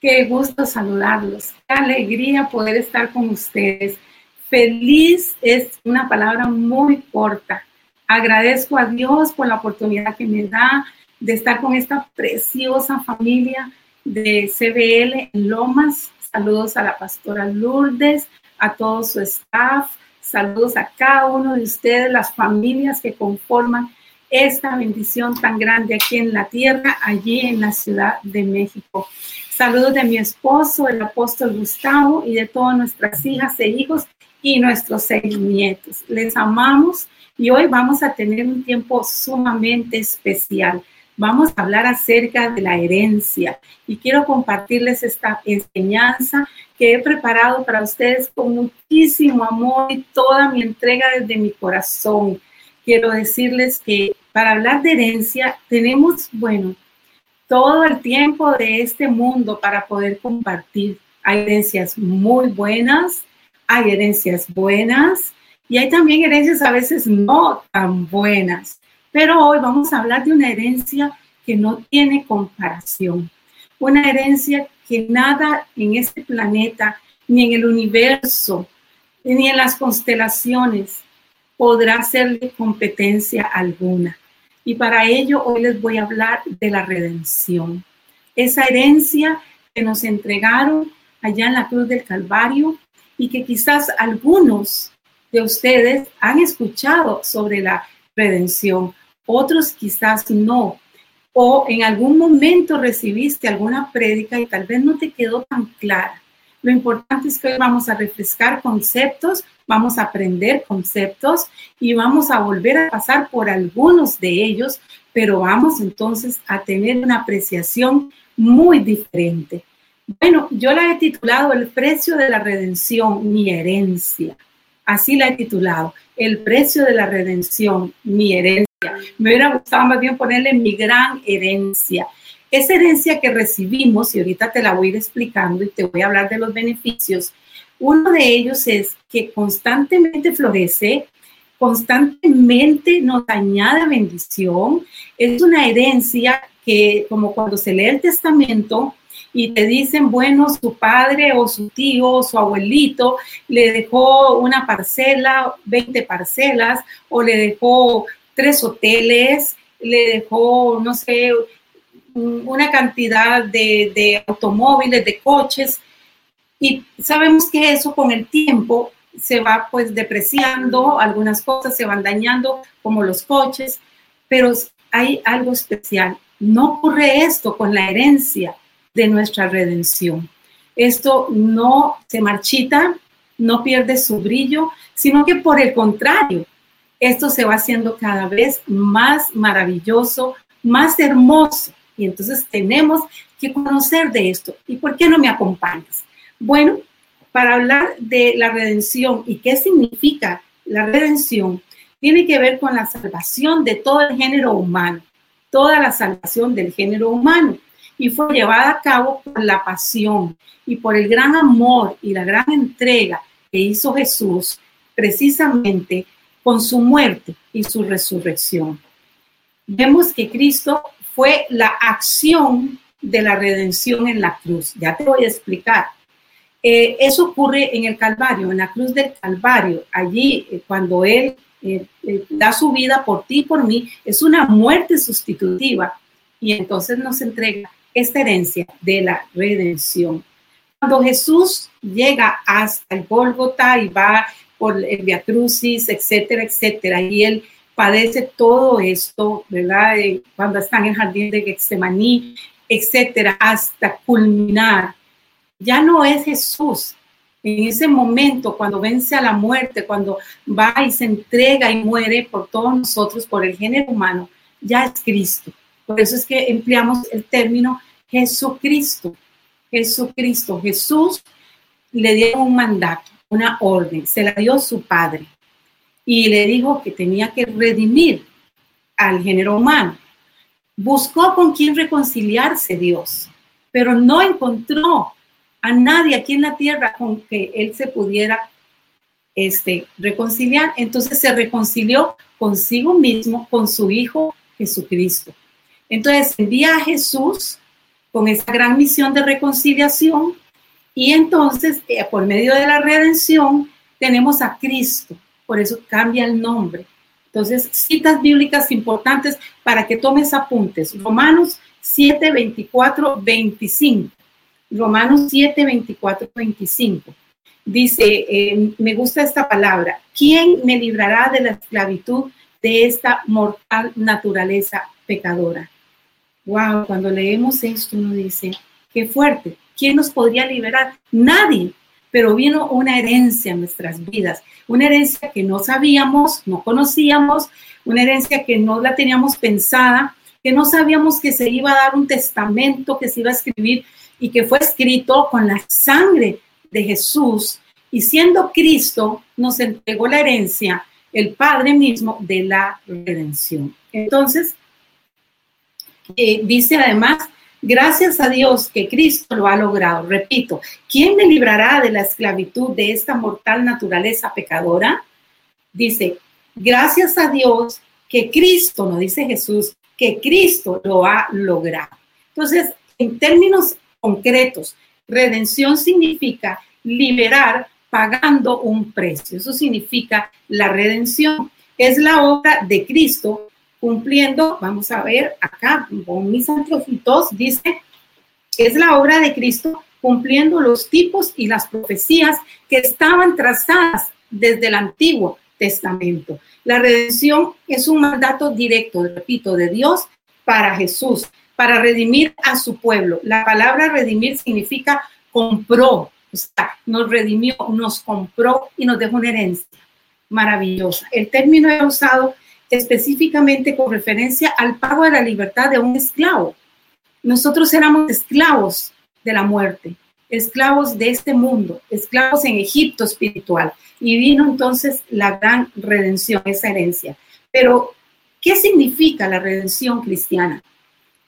Qué gusto saludarlos. Qué alegría poder estar con ustedes. Feliz es una palabra muy corta. Agradezco a Dios por la oportunidad que me da de estar con esta preciosa familia de CBL Lomas. Saludos a la pastora Lourdes, a todo su staff. Saludos a cada uno de ustedes, las familias que conforman esta bendición tan grande aquí en la tierra, allí en la Ciudad de México. Saludos de mi esposo, el apóstol Gustavo, y de todas nuestras hijas e hijos y nuestros seis nietos. Les amamos y hoy vamos a tener un tiempo sumamente especial. Vamos a hablar acerca de la herencia y quiero compartirles esta enseñanza que he preparado para ustedes con muchísimo amor y toda mi entrega desde mi corazón. Quiero decirles que para hablar de herencia tenemos, bueno, todo el tiempo de este mundo para poder compartir. Hay herencias muy buenas, hay herencias buenas y hay también herencias a veces no tan buenas. Pero hoy vamos a hablar de una herencia que no tiene comparación. Una herencia que nada en este planeta, ni en el universo, ni en las constelaciones podrá hacerle competencia alguna. Y para ello hoy les voy a hablar de la redención. Esa herencia que nos entregaron allá en la cruz del Calvario y que quizás algunos de ustedes han escuchado sobre la redención, otros quizás no. O en algún momento recibiste alguna prédica y tal vez no te quedó tan clara. Lo importante es que hoy vamos a refrescar conceptos vamos a aprender conceptos y vamos a volver a pasar por algunos de ellos, pero vamos entonces a tener una apreciación muy diferente. Bueno, yo la he titulado El precio de la redención, mi herencia. Así la he titulado, El precio de la redención, mi herencia. Me hubiera gustado más bien ponerle mi gran herencia. Esa herencia que recibimos, y ahorita te la voy a ir explicando y te voy a hablar de los beneficios, uno de ellos es que constantemente florece, constantemente nos añade bendición. Es una herencia que, como cuando se lee el testamento y te dicen, bueno, su padre o su tío o su abuelito le dejó una parcela, 20 parcelas, o le dejó tres hoteles, le dejó, no sé, una cantidad de, de automóviles, de coches y sabemos que eso con el tiempo se va pues depreciando, algunas cosas se van dañando, como los coches, pero hay algo especial. No ocurre esto con la herencia de nuestra redención. Esto no se marchita, no pierde su brillo, sino que por el contrario, esto se va haciendo cada vez más maravilloso, más hermoso. Y entonces tenemos que conocer de esto. ¿Y por qué no me acompañas? Bueno, para hablar de la redención y qué significa la redención, tiene que ver con la salvación de todo el género humano, toda la salvación del género humano. Y fue llevada a cabo por la pasión y por el gran amor y la gran entrega que hizo Jesús precisamente con su muerte y su resurrección. Vemos que Cristo fue la acción de la redención en la cruz. Ya te voy a explicar. Eh, eso ocurre en el Calvario, en la cruz del Calvario. Allí, eh, cuando Él eh, da su vida por ti y por mí, es una muerte sustitutiva y entonces nos entrega esta herencia de la redención. Cuando Jesús llega hasta el Gólgota y va por el Via Crucis, etcétera, etcétera, y Él padece todo esto, ¿verdad? cuando está en el jardín de Getsemaní, etcétera, hasta culminar ya no es Jesús. En ese momento, cuando vence a la muerte, cuando va y se entrega y muere por todos nosotros, por el género humano, ya es Cristo. Por eso es que empleamos el término Jesucristo. Jesucristo. Jesús le dio un mandato, una orden, se la dio su padre y le dijo que tenía que redimir al género humano. Buscó con quién reconciliarse Dios, pero no encontró a nadie aquí en la tierra con que él se pudiera este, reconciliar. Entonces se reconcilió consigo mismo, con su Hijo Jesucristo. Entonces envía a Jesús con esa gran misión de reconciliación y entonces eh, por medio de la redención tenemos a Cristo, por eso cambia el nombre. Entonces, citas bíblicas importantes para que tomes apuntes. Romanos 7, 24, 25. Romanos 7, 24, 25. Dice, eh, me gusta esta palabra, ¿quién me librará de la esclavitud de esta mortal naturaleza pecadora? Wow, cuando leemos esto uno dice, qué fuerte, ¿quién nos podría liberar? Nadie, pero vino una herencia en nuestras vidas, una herencia que no sabíamos, no conocíamos, una herencia que no la teníamos pensada, que no sabíamos que se iba a dar un testamento, que se iba a escribir y que fue escrito con la sangre de Jesús. Y siendo Cristo, nos entregó la herencia, el Padre mismo, de la redención. Entonces, eh, dice además, gracias a Dios que Cristo lo ha logrado. Repito, ¿quién me librará de la esclavitud de esta mortal naturaleza pecadora? Dice, gracias a Dios que Cristo, no dice Jesús, que Cristo lo ha logrado. Entonces, en términos concretos, redención significa liberar pagando un precio. Eso significa la redención. Es la obra de Cristo cumpliendo, vamos a ver acá con mis antrofitos, dice, es la obra de Cristo cumpliendo los tipos y las profecías que estaban trazadas desde el Antiguo Testamento. La redención es un mandato directo, repito, de Dios para Jesús, para redimir a su pueblo. La palabra redimir significa compró, o sea, nos redimió, nos compró y nos dejó una herencia maravillosa. El término es usado específicamente con referencia al pago de la libertad de un esclavo. Nosotros éramos esclavos de la muerte, esclavos de este mundo, esclavos en Egipto espiritual. Y vino entonces la gran redención, esa herencia. Pero, ¿qué significa la redención cristiana?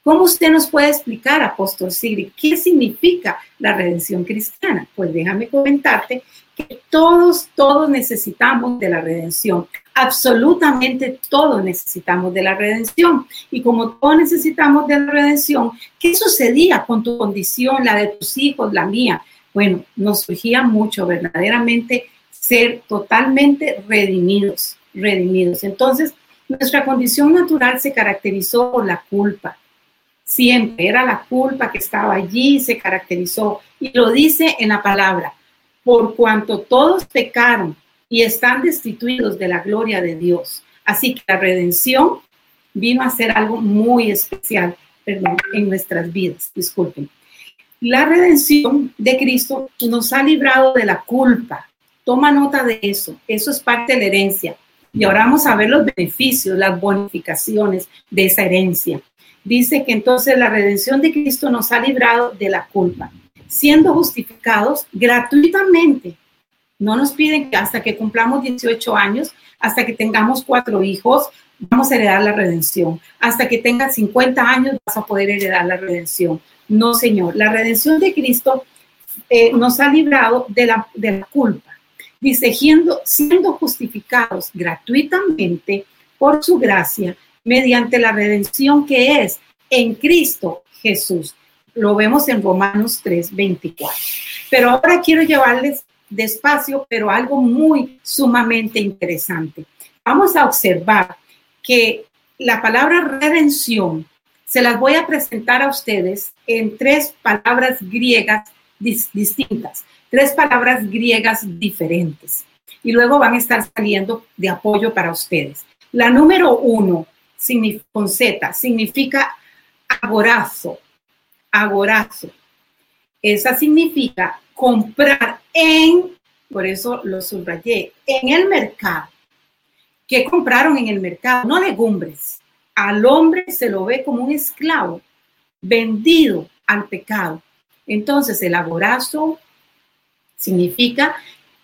¿Cómo usted nos puede explicar, apóstol Sigrid, qué significa la redención cristiana? Pues déjame comentarte que todos, todos necesitamos de la redención. Absolutamente todos necesitamos de la redención. Y como todos necesitamos de la redención, ¿qué sucedía con tu condición, la de tus hijos, la mía? Bueno, nos surgía mucho verdaderamente ser totalmente redimidos, redimidos. Entonces, nuestra condición natural se caracterizó por la culpa, siempre era la culpa que estaba allí, se caracterizó. Y lo dice en la palabra, por cuanto todos pecaron y están destituidos de la gloria de Dios. Así que la redención vino a ser algo muy especial en nuestras vidas. Disculpen. La redención de Cristo nos ha librado de la culpa. Toma nota de eso. Eso es parte de la herencia. Y ahora vamos a ver los beneficios, las bonificaciones de esa herencia dice que entonces la redención de Cristo nos ha librado de la culpa, siendo justificados gratuitamente. No nos piden que hasta que cumplamos 18 años, hasta que tengamos cuatro hijos, vamos a heredar la redención. Hasta que tengas 50 años vas a poder heredar la redención. No, Señor. La redención de Cristo eh, nos ha librado de la, de la culpa. Dice, siendo, justificados gratuitamente por su gracia mediante la redención que es en Cristo Jesús. Lo vemos en Romanos 3, 24. Pero ahora quiero llevarles despacio, pero algo muy sumamente interesante. Vamos a observar que la palabra redención se las voy a presentar a ustedes en tres palabras griegas distintas, tres palabras griegas diferentes. Y luego van a estar saliendo de apoyo para ustedes. La número uno con Z, significa agorazo, agorazo. Esa significa comprar en, por eso lo subrayé, en el mercado. ¿Qué compraron en el mercado? No legumbres. Al hombre se lo ve como un esclavo, vendido al pecado. Entonces el agorazo significa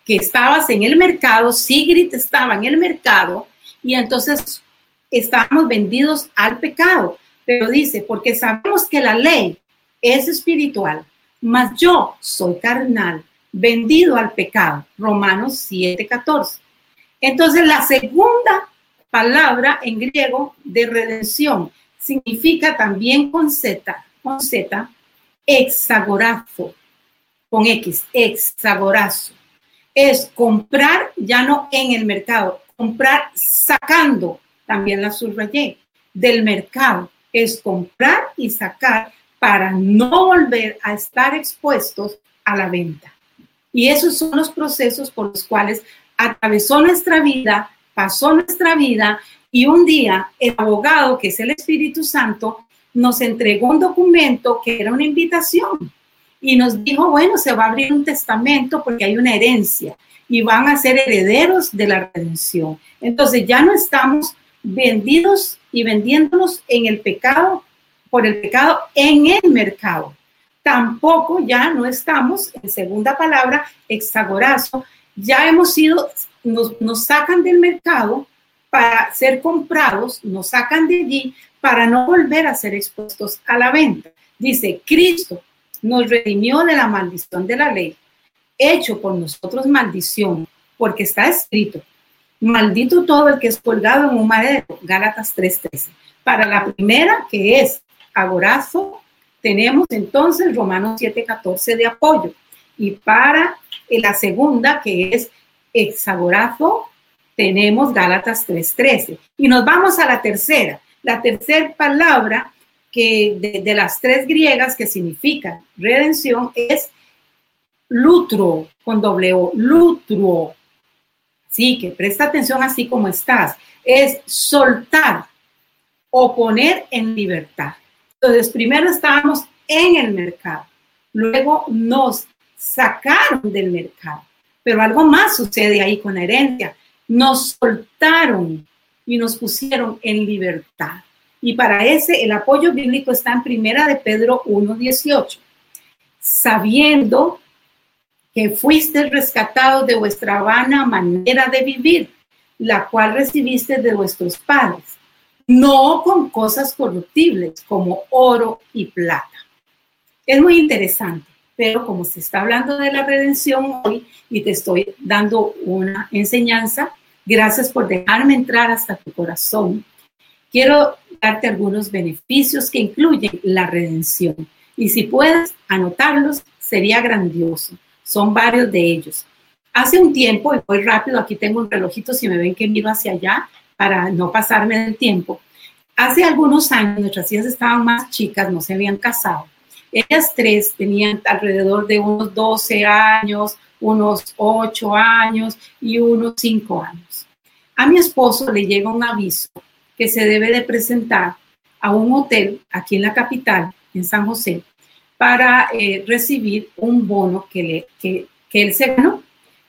que estabas en el mercado, Sigrid estaba en el mercado y entonces estamos vendidos al pecado. Pero dice, porque sabemos que la ley es espiritual, mas yo soy carnal, vendido al pecado. Romanos 7:14. Entonces, la segunda palabra en griego de redención significa también con Z, con Z, Hexagorazo, con X, hexagorazo. Es comprar ya no en el mercado, comprar sacando, también la subrayé, del mercado. Es comprar y sacar para no volver a estar expuestos a la venta. Y esos son los procesos por los cuales atravesó nuestra vida, pasó nuestra vida y un día el abogado, que es el Espíritu Santo, nos entregó un documento que era una invitación y nos dijo, bueno, se va a abrir un testamento porque hay una herencia y van a ser herederos de la redención. Entonces ya no estamos vendidos y vendiéndonos en el pecado, por el pecado en el mercado. Tampoco ya no estamos, en segunda palabra, hexagorazo, ya hemos sido, nos, nos sacan del mercado para ser comprados, nos sacan de allí para no volver a ser expuestos a la venta. Dice, Cristo nos redimió de la maldición de la ley, hecho por nosotros maldición, porque está escrito, maldito todo el que es colgado en un madero, Gálatas 3:13. Para la primera, que es agorazo, tenemos entonces Romanos 7:14 de apoyo. Y para la segunda, que es hexagorazo, tenemos Gálatas 3:13. Y nos vamos a la tercera. La tercera palabra de, las tres griegas que significan redención es lutro, con doble O, lutro. Sí, que presta atención así como estás. Es soltar o poner en libertad. Entonces, primero estábamos en el mercado, luego nos sacaron del mercado, pero algo más sucede ahí con la herencia. Nos soltaron y nos pusieron en libertad. Y para ese el apoyo bíblico está en Primera de Pedro 1:18. Sabiendo que fuiste rescatado de vuestra vana manera de vivir, la cual recibiste de vuestros padres, no con cosas corruptibles como oro y plata. Es muy interesante, pero como se está hablando de la redención hoy y te estoy dando una enseñanza, gracias por dejarme entrar hasta tu corazón. Quiero darte algunos beneficios que incluyen la redención. Y si puedes anotarlos, sería grandioso. Son varios de ellos. Hace un tiempo, y voy rápido, aquí tengo un relojito, si me ven que miro hacia allá, para no pasarme del tiempo. Hace algunos años, nuestras hijas estaban más chicas, no se habían casado. Ellas tres tenían alrededor de unos 12 años, unos 8 años y unos 5 años. A mi esposo le llega un aviso que se debe de presentar a un hotel aquí en la capital, en San José, para eh, recibir un bono que, le, que, que él se ganó.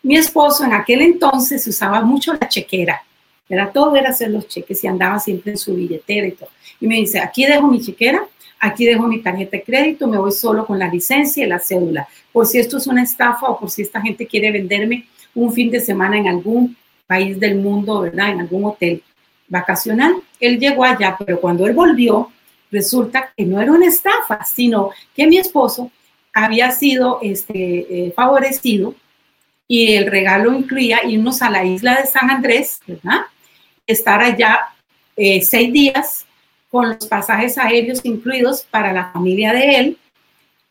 Mi esposo en aquel entonces usaba mucho la chequera, era todo era hacer los cheques y andaba siempre en su billetera y todo. Y me dice, aquí dejo mi chequera, aquí dejo mi tarjeta de crédito, me voy solo con la licencia y la cédula, por si esto es una estafa o por si esta gente quiere venderme un fin de semana en algún país del mundo, ¿verdad? En algún hotel vacacional. Él llegó allá, pero cuando él volvió, resulta que no era una estafa, sino que mi esposo había sido este, eh, favorecido y el regalo incluía irnos a la isla de San Andrés, ¿verdad? Estar allá eh, seis días con los pasajes aéreos incluidos para la familia de él.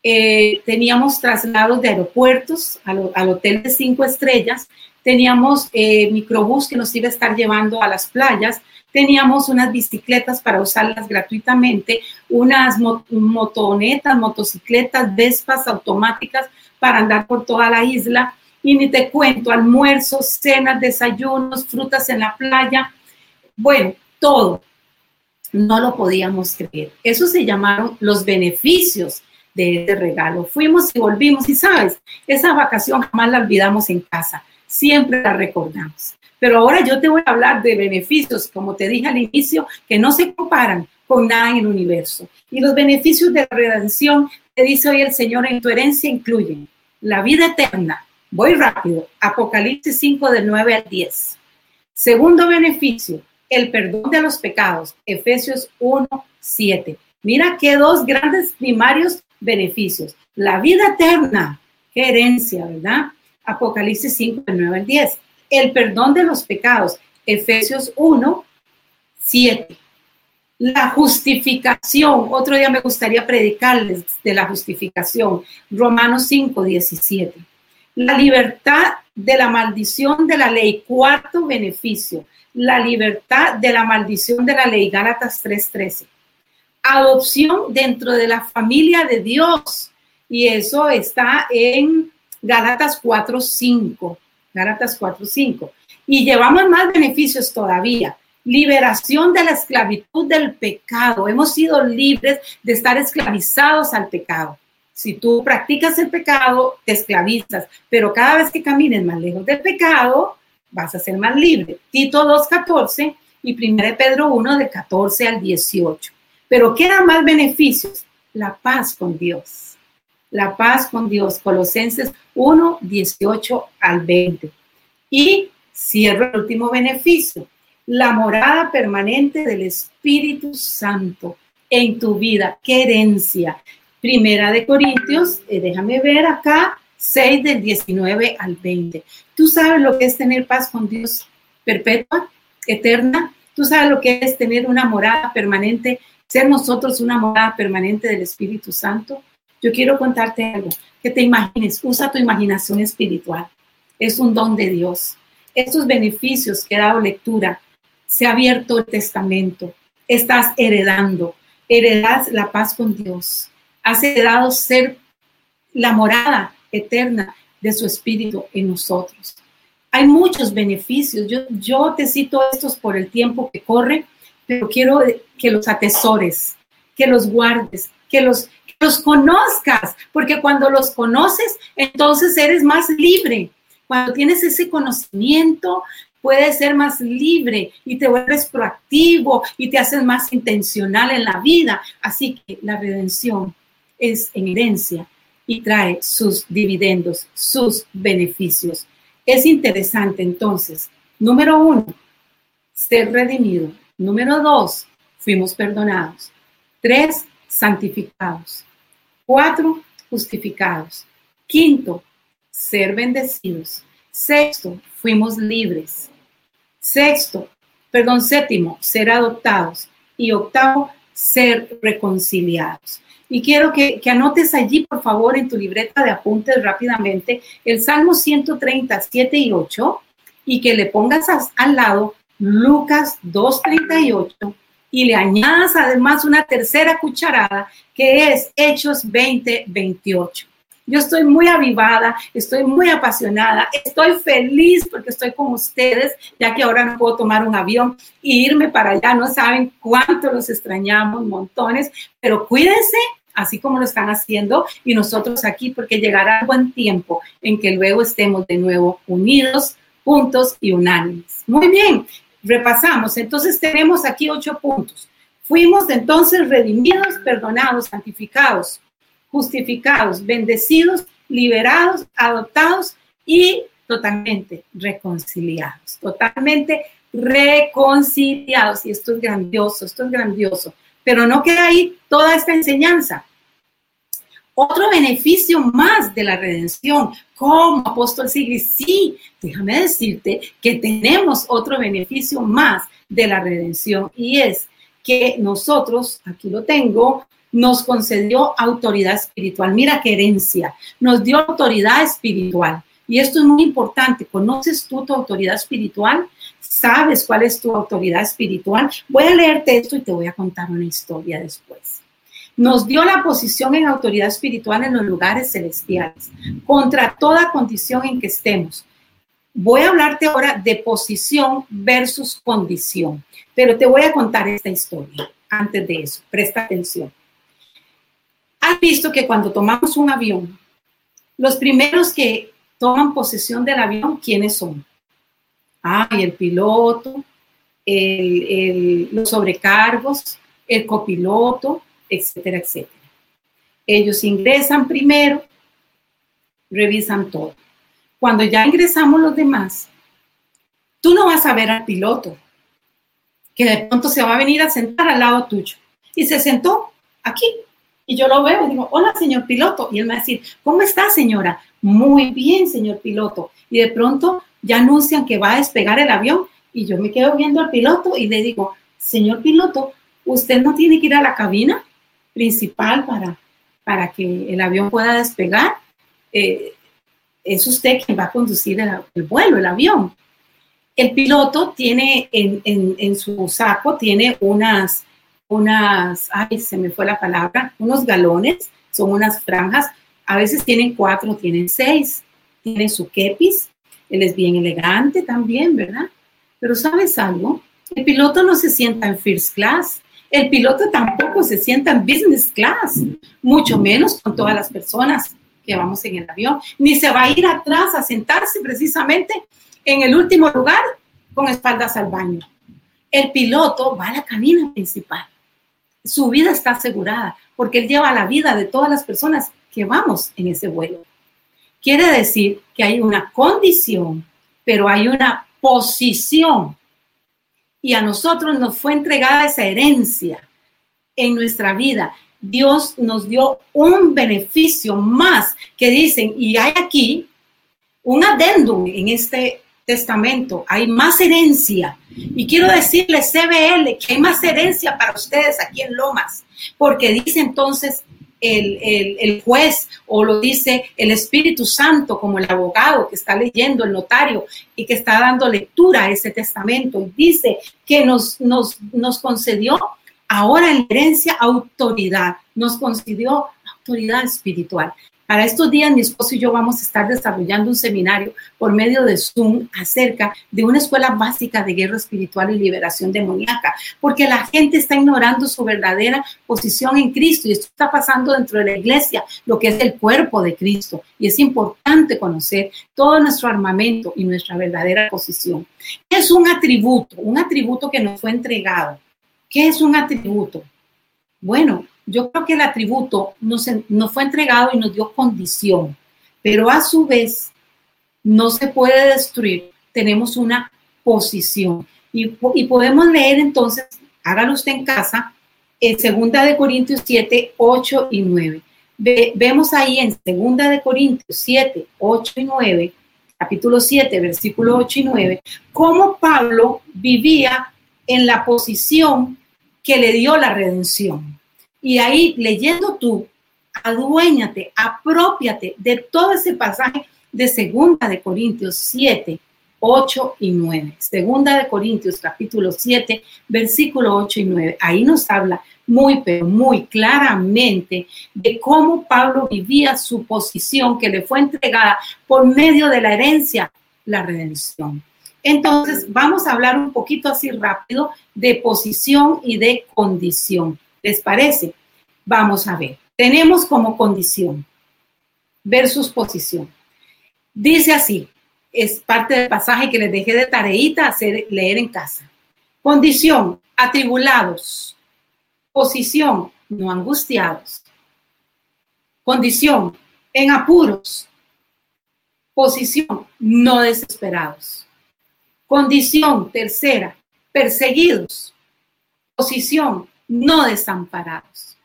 Eh, teníamos traslados de aeropuertos al, al hotel de cinco estrellas teníamos eh, microbús que nos iba a estar llevando a las playas, teníamos unas bicicletas para usarlas gratuitamente, unas motonetas, motocicletas, vespas automáticas para andar por toda la isla. Y ni te cuento, almuerzos, cenas, desayunos, frutas en la playa, bueno, todo. No lo podíamos creer. Eso se llamaron los beneficios de este regalo. Fuimos y volvimos y sabes, esa vacación jamás la olvidamos en casa siempre la recordamos. Pero ahora yo te voy a hablar de beneficios, como te dije al inicio, que no se comparan con nada en el universo. Y los beneficios de la redención, te dice hoy el Señor, en tu herencia incluyen la vida eterna. Voy rápido. Apocalipsis 5 del 9 al 10. Segundo beneficio, el perdón de los pecados. Efesios 1, 7. Mira qué dos grandes primarios beneficios. La vida eterna, herencia, ¿verdad? Apocalipsis 5, 9 al 10. El perdón de los pecados, Efesios 1, 7. La justificación, otro día me gustaría predicarles de la justificación, Romanos 5, 17. La libertad de la maldición de la ley, cuarto beneficio, la libertad de la maldición de la ley, Gálatas 3:13. Adopción dentro de la familia de Dios, y eso está en Gálatas 4:5. Gálatas 4:5. Y llevamos más beneficios todavía liberación de la esclavitud del pecado. Hemos sido libres de estar esclavizados al pecado. Si tú practicas el pecado, te esclavizas, pero cada vez que camines más lejos del pecado, vas a ser más libre. Tito 2.14 y 1 Pedro 1 de 14 al 18. Pero ¿qué da más beneficios? La paz con Dios. La paz con Dios. Colosenses 1, 18 al 20. Y cierro el último beneficio la morada permanente del Espíritu Santo en tu vida. Qué herencia. Primera de Corintios, eh, déjame ver acá, 6 del 19 al 20. Tú sabes lo que es tener paz con Dios perpetua, eterna. Tú sabes lo que es tener una morada permanente, ser nosotros una morada permanente del Espíritu Santo. Yo quiero contarte algo, que te imagines, usa tu imaginación espiritual. Es un don de Dios. Estos beneficios que he dado lectura se ha abierto el testamento, estás heredando, heredas la paz con Dios, has heredado ser la morada eterna de su espíritu en nosotros. Hay muchos beneficios. Yo, yo te cito estos por el tiempo que corre, pero quiero que los atesores, que los guardes, que los, los conozcas, porque cuando los conoces, entonces eres más libre. Cuando tienes ese conocimiento, puedes ser más libre y te vuelves proactivo y te haces más intencional en la vida. Así que la redención es en herencia y trae sus dividendos, sus beneficios. Es interesante entonces, número uno, ser redimido. Número dos, fuimos perdonados. Tres, santificados. Cuatro, justificados. Quinto, ser bendecidos. Sexto, fuimos libres. Sexto, perdón, séptimo, ser adoptados. Y octavo, ser reconciliados. Y quiero que, anotes allí, por favor, en tu libreta de apuntes rápidamente el Salmo 137 y 8 y que le pongas al lado Lucas 2.38 y le añadas además una tercera cucharada que es Hechos 20.28. Yo estoy muy avivada, estoy muy apasionada, estoy feliz porque estoy con ustedes, ya que ahora no puedo tomar un avión e irme para allá. No saben cuánto los extrañamos, montones, pero cuídense así como lo están haciendo y nosotros aquí porque llegará buen tiempo en que luego estemos de nuevo unidos, juntos y unánimes. Muy bien, repasamos. Entonces tenemos aquí ocho puntos. Fuimos entonces redimidos, perdonados, santificados, justificados, bendecidos, liberados, adoptados y totalmente reconciliados, totalmente reconciliados. Y esto es grandioso, esto es grandioso. Pero no queda ahí toda esta enseñanza. Otro beneficio más de la redención, como apóstol Sigrid, sí, déjame decirte que tenemos otro beneficio más de la redención y es que nosotros, aquí lo tengo, nos concedió autoridad espiritual. Mira qué herencia. Nos dio autoridad espiritual. Y esto es muy importante. ¿Conoces tú tu autoridad espiritual? ¿Sabes cuál es tu autoridad espiritual? Voy a leerte esto y te voy a contar una historia después. Nos dio la posición en autoridad espiritual en los lugares celestiales, contra toda condición en que estemos. Voy a hablarte ahora de posición versus condición, pero te voy a contar esta historia antes de eso. Presta atención. ¿Has visto que cuando tomamos un avión, los primeros que toman posesión del avión, ¿quiénes son? Ah, el piloto, los sobrecargos, el copiloto, etcétera, etcétera. Ellos ingresan primero, revisan todo. Cuando ya ingresamos los demás, tú no vas a ver al piloto, que de pronto se va a venir a sentar al lado tuyo. Y se sentó aquí, y yo lo veo y digo, hola, señor piloto. Y él me va a decir, ¿cómo está, señora? Muy bien, señor piloto. Y de pronto ya anuncian que va a despegar el avión y yo me quedo viendo al piloto y le digo, señor piloto, usted no tiene que ir a la cabina principal para, para que el avión pueda despegar. Eh, es usted quien va a conducir el, vuelo, el avión. El piloto tiene en, en, su saco, tiene unas, unas, ay, se me fue la palabra, unos galones, son unas franjas, a veces tienen cuatro, tienen seis, tiene su kepis, él es bien elegante también, ¿verdad? Pero ¿sabes algo? El piloto no se sienta en first class, el piloto tampoco se sienta en business class, mucho menos con todas las personas que vamos en el avión, ni se va a ir atrás a sentarse precisamente en el último lugar con espaldas al baño. El piloto va a la cabina principal. Su vida está asegurada porque él lleva la vida de todas las personas que vamos en ese vuelo. Quiere decir que hay una condición, pero hay una posición y a nosotros nos fue entregada esa herencia en nuestra vida. Dios nos dio un beneficio más que dicen, y hay aquí un adendum en este testamento, hay más herencia. Y quiero decirle, CBL, que hay más herencia para ustedes aquí en Lomas, porque dice entonces el, juez o lo dice el Espíritu Santo como el abogado que está leyendo, el notario y que está dando lectura a ese testamento. Y dice que nos, nos, nos concedió ahora en herencia autoridad, nos concedió autoridad espiritual. Para estos días, mi esposo y yo vamos a estar desarrollando un seminario por medio de Zoom acerca de una escuela básica de guerra espiritual y liberación demoníaca, porque la gente está ignorando su verdadera posición en Cristo y esto está pasando dentro de la iglesia, lo que es el cuerpo de Cristo. Y es importante conocer todo nuestro armamento y nuestra verdadera posición. Es un atributo, un atributo que nos fue entregado. ¿Qué es un atributo? Bueno, yo creo que el atributo nos, fue entregado y nos dio condición, pero a su vez no se puede destruir. Tenemos una posición. Y, podemos leer entonces, hágalo usted en casa, en Segunda de Corintios 7, 8 y 9. vemos ahí en Segunda de Corintios 7, 8 y 9, capítulo 7, versículo 8 y 9, cómo Pablo vivía en la posición que le dio la redención. Y ahí leyendo tú, aduéñate, apropiate de todo ese pasaje de Segunda de Corintios 7, 8 y 9. Segunda de Corintios capítulo 7, versículo 8 y 9. Ahí nos habla muy, pero muy claramente de cómo Pablo vivía su posición que le fue entregada por medio de la herencia, la redención. Entonces, vamos a hablar un poquito así rápido de posición y de condición. ¿Les parece? Vamos a ver. Tenemos como condición versus posición. Dice así, es parte del pasaje que les dejé de tareita hacer leer en casa. Condición, atribulados. Posición, no angustiados. Condición, en apuros. Posición, no desesperados. Condición tercera, perseguidos. Posición, no desamparados.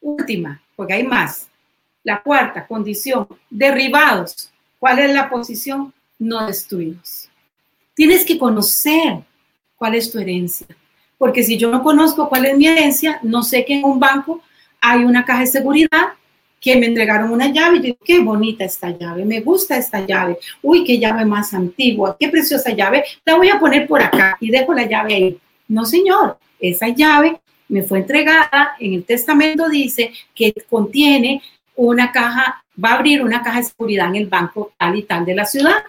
Última, porque hay más. La cuarta condición, derribados. ¿Cuál es la posición? No destruidos. Tienes que conocer cuál es tu herencia. Porque si yo no conozco cuál es mi herencia, no sé que en un banco hay una caja de seguridad que me entregaron una llave y digo, qué bonita esta llave, me gusta esta llave, uy, qué llave más antigua, qué preciosa llave, la voy a poner por acá y dejo la llave ahí. No, señor, esa llave me fue entregada, en el testamento dice que contiene una caja, va a abrir una caja de seguridad en el banco tal y tal de la ciudad.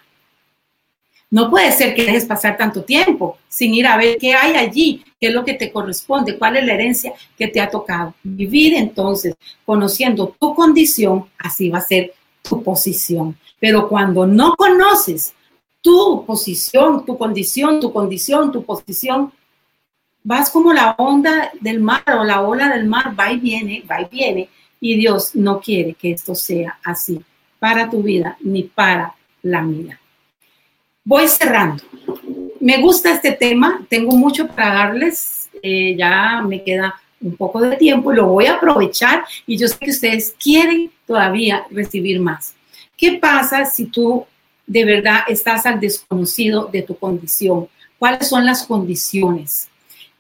No puede ser que dejes pasar tanto tiempo sin ir a ver qué hay allí, qué es lo que te corresponde, cuál es la herencia que te ha tocado. Vivir entonces conociendo tu condición, así va a ser tu posición. Pero cuando no conoces tu posición, tu condición, tu condición, tu posición, vas como la onda del mar o la ola del mar, va y viene, va y viene, y Dios no quiere que esto sea así para tu vida ni para la mía. Voy cerrando. Me gusta este tema, tengo mucho para darles, eh, ya me queda un poco de tiempo y lo voy a aprovechar y yo sé que ustedes quieren todavía recibir más. ¿Qué pasa si tú de verdad estás al desconocido de tu condición? ¿Cuáles son las condiciones?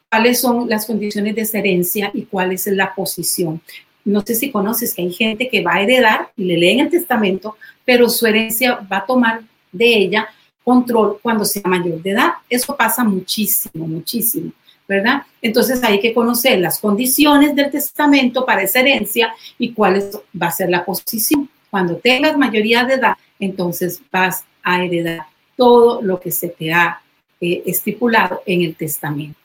Cuáles son las condiciones de herencia y cuál es la posición. No sé si conoces que hay gente que va a heredar le leen el testamento, pero su herencia va a tomar de ella control cuando sea mayor de edad. Eso pasa muchísimo, muchísimo, ¿verdad? Entonces hay que conocer las condiciones del testamento para esa herencia y cuál va a ser la posición. Cuando tengas mayoría de edad, entonces vas a heredar todo lo que se te ha eh, estipulado en el testamento.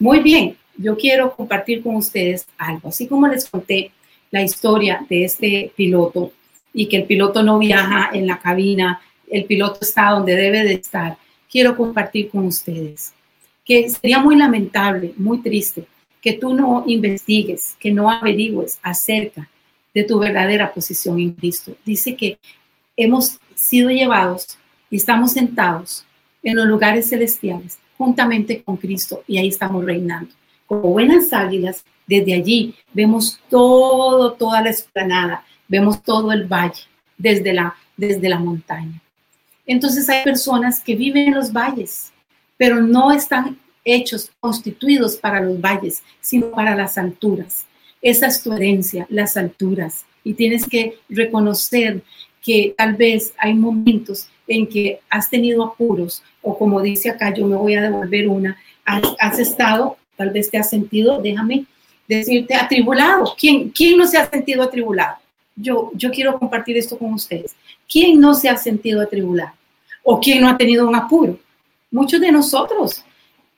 Muy bien, yo quiero compartir con ustedes algo. Así como les conté la historia de este piloto y que el piloto no viaja en la cabina, el piloto está donde debe de estar, quiero compartir con ustedes que sería muy lamentable, muy triste, que tú no investigues, que no averigües acerca de tu verdadera posición en Cristo. Dice que hemos sido llevados y estamos sentados en los lugares celestiales juntamente con Cristo y ahí estamos reinando. Como buenas águilas, desde allí vemos todo, toda la esplanada, vemos todo el valle desde la, desde la montaña. Entonces hay personas que viven en los valles, pero no están hechos, constituidos para los valles, sino para las alturas. Esa es tu herencia, las alturas. Y tienes que reconocer que tal vez hay momentos en que has tenido apuros o como dice acá, yo me voy a devolver una, has, estado, tal vez te has sentido, déjame decirte, atribulado. ¿Quién, ¿Quién no se ha sentido atribulado? Yo, yo quiero compartir esto con ustedes. ¿Quién no se ha sentido atribulado? ¿O quién no ha tenido un apuro? Muchos de nosotros,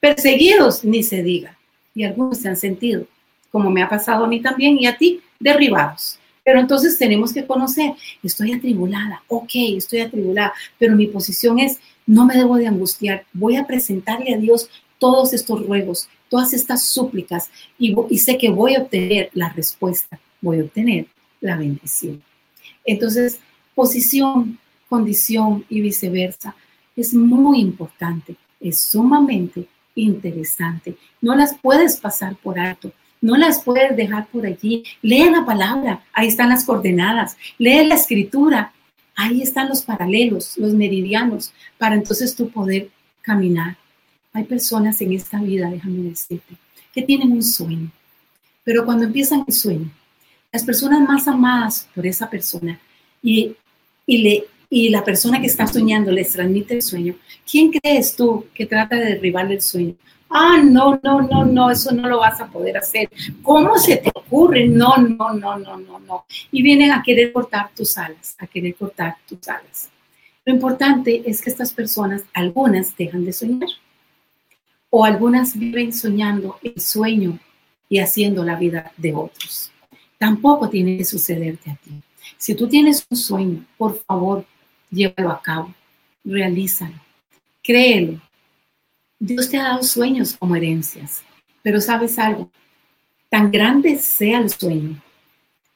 perseguidos, ni se diga. Y algunos se han sentido, como me ha pasado a mí también y a ti, derribados. Pero entonces tenemos que conocer, estoy atribulada, ok, estoy atribulada, pero mi posición es, no me debo de angustiar, voy a presentarle a Dios todos estos ruegos, todas estas súplicas y, y sé que voy a obtener la respuesta, voy a obtener la bendición. Entonces, posición, condición y viceversa es muy importante, es sumamente interesante. No las puedes pasar por alto. No las puedes dejar por allí. Lee la palabra, ahí están las coordenadas. Lee la escritura, ahí están los paralelos, los meridianos, para entonces tú poder caminar. Hay personas en esta vida, déjame decirte, que tienen un sueño, pero cuando empiezan el sueño, las personas más amadas por esa persona y, y, le, y la persona que está soñando les transmite el sueño, ¿quién crees tú que trata de derribar el sueño? Ah, no, no, no, no, eso no lo vas a poder hacer. ¿Cómo se te ocurre? No, no, no, no, no, no. Y vienen a querer cortar tus alas, a querer cortar tus alas. Lo importante es que estas personas, algunas dejan de soñar o algunas viven soñando el sueño y haciendo la vida de otros. Tampoco tiene que sucederte a ti. Si tú tienes un sueño, por favor, llévalo a cabo, realízalo, créelo, Dios te ha dado sueños como herencias, pero sabes algo, tan grande sea el sueño,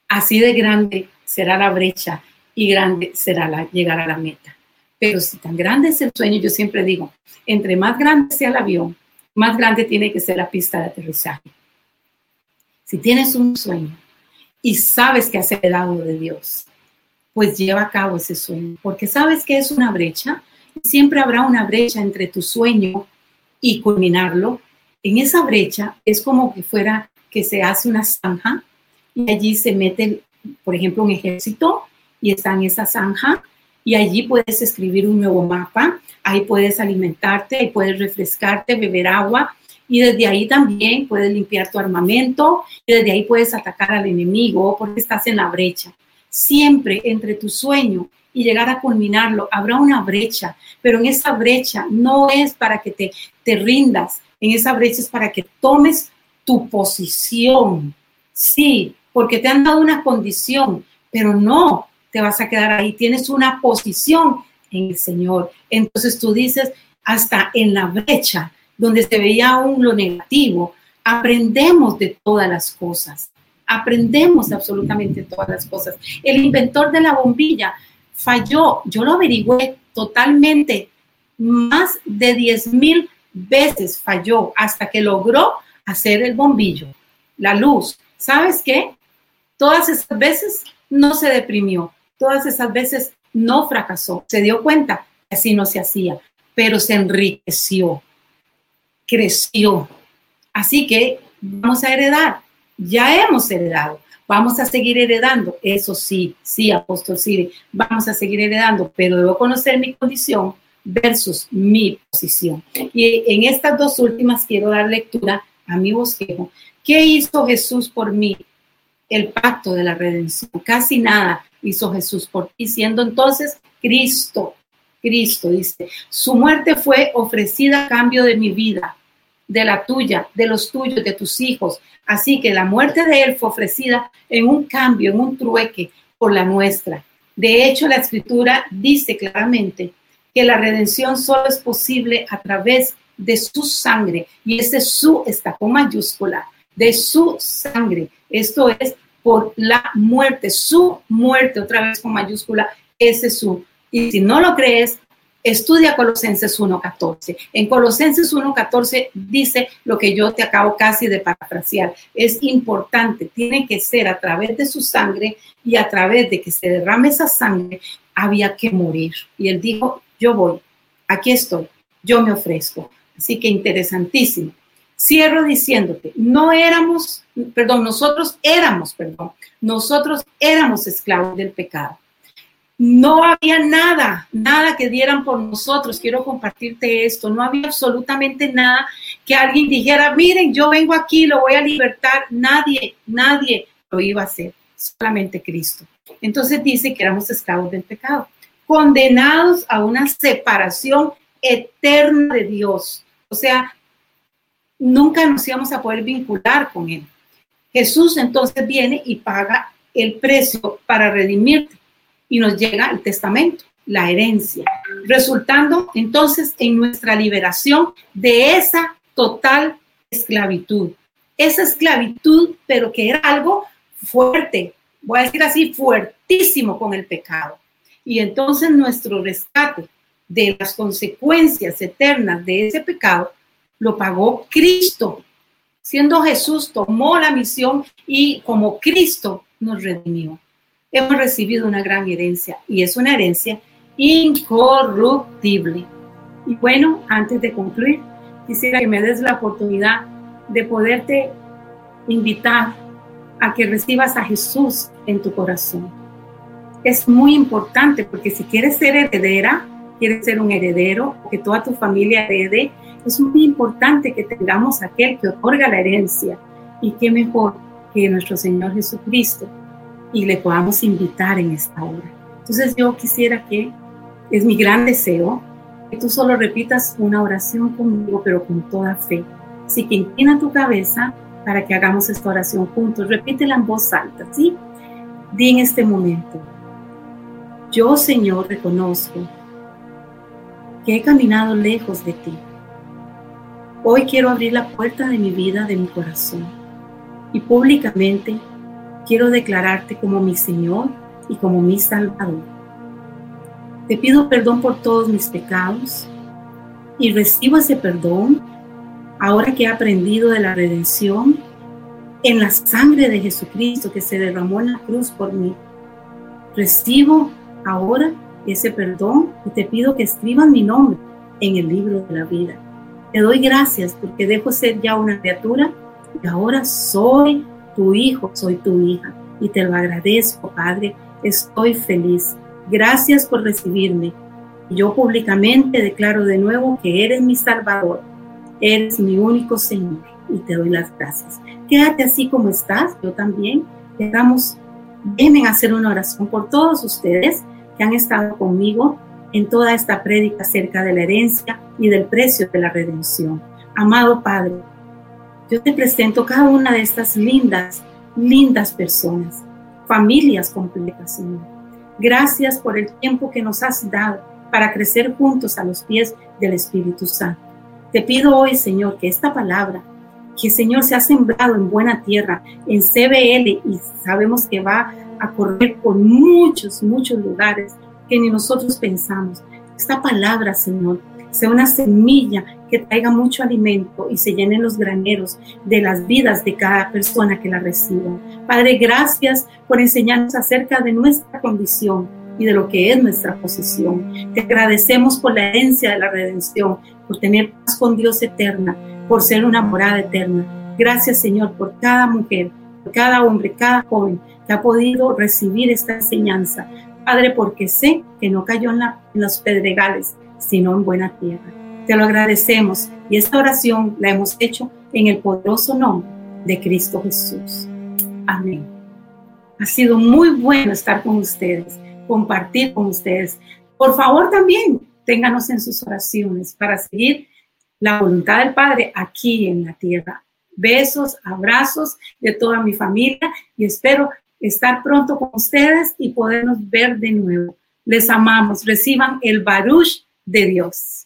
así de grande será la brecha y grande será la, llegar a la meta. Pero si tan grande es el sueño, yo siempre digo, entre más grande sea el avión, más grande tiene que ser la pista de aterrizaje. Si tienes un sueño y sabes que has heredado de Dios, pues lleva a cabo ese sueño, porque sabes que es una brecha, siempre habrá una brecha entre tu sueño y culminarlo, en esa brecha es como que fuera que se hace una zanja y allí se mete, por ejemplo, un ejército y está en esa zanja y allí puedes escribir un nuevo mapa, ahí puedes alimentarte, ahí puedes refrescarte, beber agua y desde ahí también puedes limpiar tu armamento y desde ahí puedes atacar al enemigo porque estás en la brecha. Siempre entre tu sueño y llegar a culminarlo. Habrá una brecha, pero en esa brecha no es para que te, te rindas, en esa brecha es para que tomes tu posición. Sí, porque te han dado una condición, pero no te vas a quedar ahí, tienes una posición en el Señor. Entonces tú dices, hasta en la brecha donde se veía aún lo negativo, aprendemos de todas las cosas. Aprendemos absolutamente todas las cosas. El inventor de la bombilla falló. Yo lo averigüé totalmente. Más de 10 mil veces falló hasta que logró hacer el bombillo, la luz. ¿Sabes qué? Todas esas veces no se deprimió, todas esas veces no fracasó, se dio cuenta que así no se hacía, pero se enriqueció, creció, Así que vamos a heredar. Ya hemos heredado. Vamos a seguir heredando. Eso sí, sí, apóstol Siri, vamos a seguir heredando, pero debo conocer mi condición versus mi posición. Y en estas dos últimas quiero dar lectura a mi bosquejo. ¿Qué hizo Jesús por mí? El pacto de la redención. Casi nada hizo Jesús por ti, siendo entonces Cristo. Cristo dice, su muerte fue ofrecida a cambio de mi vida, de la tuya, de los tuyos, de tus hijos. Así que la muerte de él fue ofrecida en un cambio, en un trueque por la nuestra. De hecho, la escritura dice claramente que la redención solo es posible a través de su sangre. Y ese su está con mayúscula, de su sangre. Esto es por la muerte, su muerte, otra vez con mayúscula, ese su. Y si no lo crees, Estudia Colosenses 1.14. En Colosenses 1.14 dice lo que yo te acabo casi de parafrasear. Es importante, tiene que ser a través de su sangre y a través de que se derrame esa sangre, había que morir. Y él dijo, yo voy, aquí estoy, yo me ofrezco. Así que interesantísimo. Cierro diciéndote, no éramos, perdón, nosotros éramos, perdón, nosotros éramos esclavos del pecado no había nada, nada que dieran por nosotros. Quiero compartirte esto. No había absolutamente nada que alguien dijera, miren, yo vengo aquí, lo voy a libertar. Nadie, nadie lo iba a hacer, solamente Cristo. Entonces dice que éramos esclavos del pecado, condenados a una separación eterna de Dios. O sea, nunca nos íbamos a poder vincular con Él. Jesús entonces viene y paga el precio para redimirte y nos llega el testamento, la herencia, resultando entonces en nuestra liberación de esa total esclavitud. Esa esclavitud, pero que era algo fuerte, voy a decir así, fuertísimo con el pecado. Y entonces nuestro rescate de las consecuencias eternas de ese pecado lo pagó Cristo. Siendo Jesús, tomó la misión y como Cristo nos redimió hemos recibido una gran herencia y es una herencia incorruptible. Y bueno, antes de concluir, quisiera que me des la oportunidad de poderte invitar a que recibas a Jesús en tu corazón. Es muy importante porque si quieres ser heredera, quieres ser un heredero, que toda tu familia herede, es muy importante que tengamos aquel que otorga la herencia. Y qué mejor que nuestro Señor Jesucristo, y le podamos invitar en esta hora. Entonces yo quisiera que, es mi gran deseo, que tú solo repitas una oración conmigo, pero con toda fe. Así que inclina tu cabeza para que hagamos esta oración juntos. Repítela en voz alta, ¿sí? Di en este momento, yo Señor reconozco que he caminado lejos de ti. Hoy quiero abrir la puerta de mi vida, de mi corazón, y públicamente quiero declararte como mi Señor y como mi Salvador. Te pido perdón por todos mis pecados y recibo ese perdón ahora que he aprendido de la redención en la sangre de Jesucristo que se derramó en la cruz por mí. Recibo ahora ese perdón y te pido que escriban mi nombre en el libro de la vida. Te doy gracias porque dejo ser ya una criatura y ahora soy tu hijo, soy tu hija. Y te lo agradezco, Padre. Estoy feliz. Gracias por recibirme. Yo públicamente declaro de nuevo que eres mi Salvador. Eres mi único Señor. Y te doy las gracias. Quédate así como estás. Yo también. Dejamos, déjenme hacer una oración por todos ustedes que han estado conmigo en toda esta prédica acerca de la herencia y del precio de la redención. Amado Padre, yo te presento cada una de estas lindas, lindas personas, familias completas, Señor. Gracias por el tiempo que nos has dado para crecer juntos a los pies del Espíritu Santo. Te pido hoy, Señor, que esta palabra, que Señor se ha sembrado en buena tierra, en CBL, y sabemos que va a correr por muchos, muchos lugares que ni nosotros pensamos. Esta palabra, Señor, sea una semilla que traiga mucho alimento y se llenen los graneros de las vidas de cada persona que la reciba. Padre, gracias por enseñarnos acerca de nuestra condición y de lo que es nuestra posición. Te agradecemos por la herencia de la redención, por tener paz con Dios eterna. por ser una morada eterna. Gracias, Señor, por cada mujer, cada hombre, cada joven que ha podido recibir esta enseñanza. Padre, porque sé que no cayó en, en los pedregales, sino en buena tierra. Te lo agradecemos y esta oración la hemos hecho en el poderoso nombre de Cristo Jesús. Amén. Ha sido muy bueno estar con ustedes, compartir con ustedes. Por favor, también ténganos en sus oraciones para seguir la voluntad del Padre aquí en la tierra. Besos, abrazos de toda mi familia y espero estar pronto con ustedes y podernos ver de nuevo. Les amamos. Reciban el Baruch de Dios.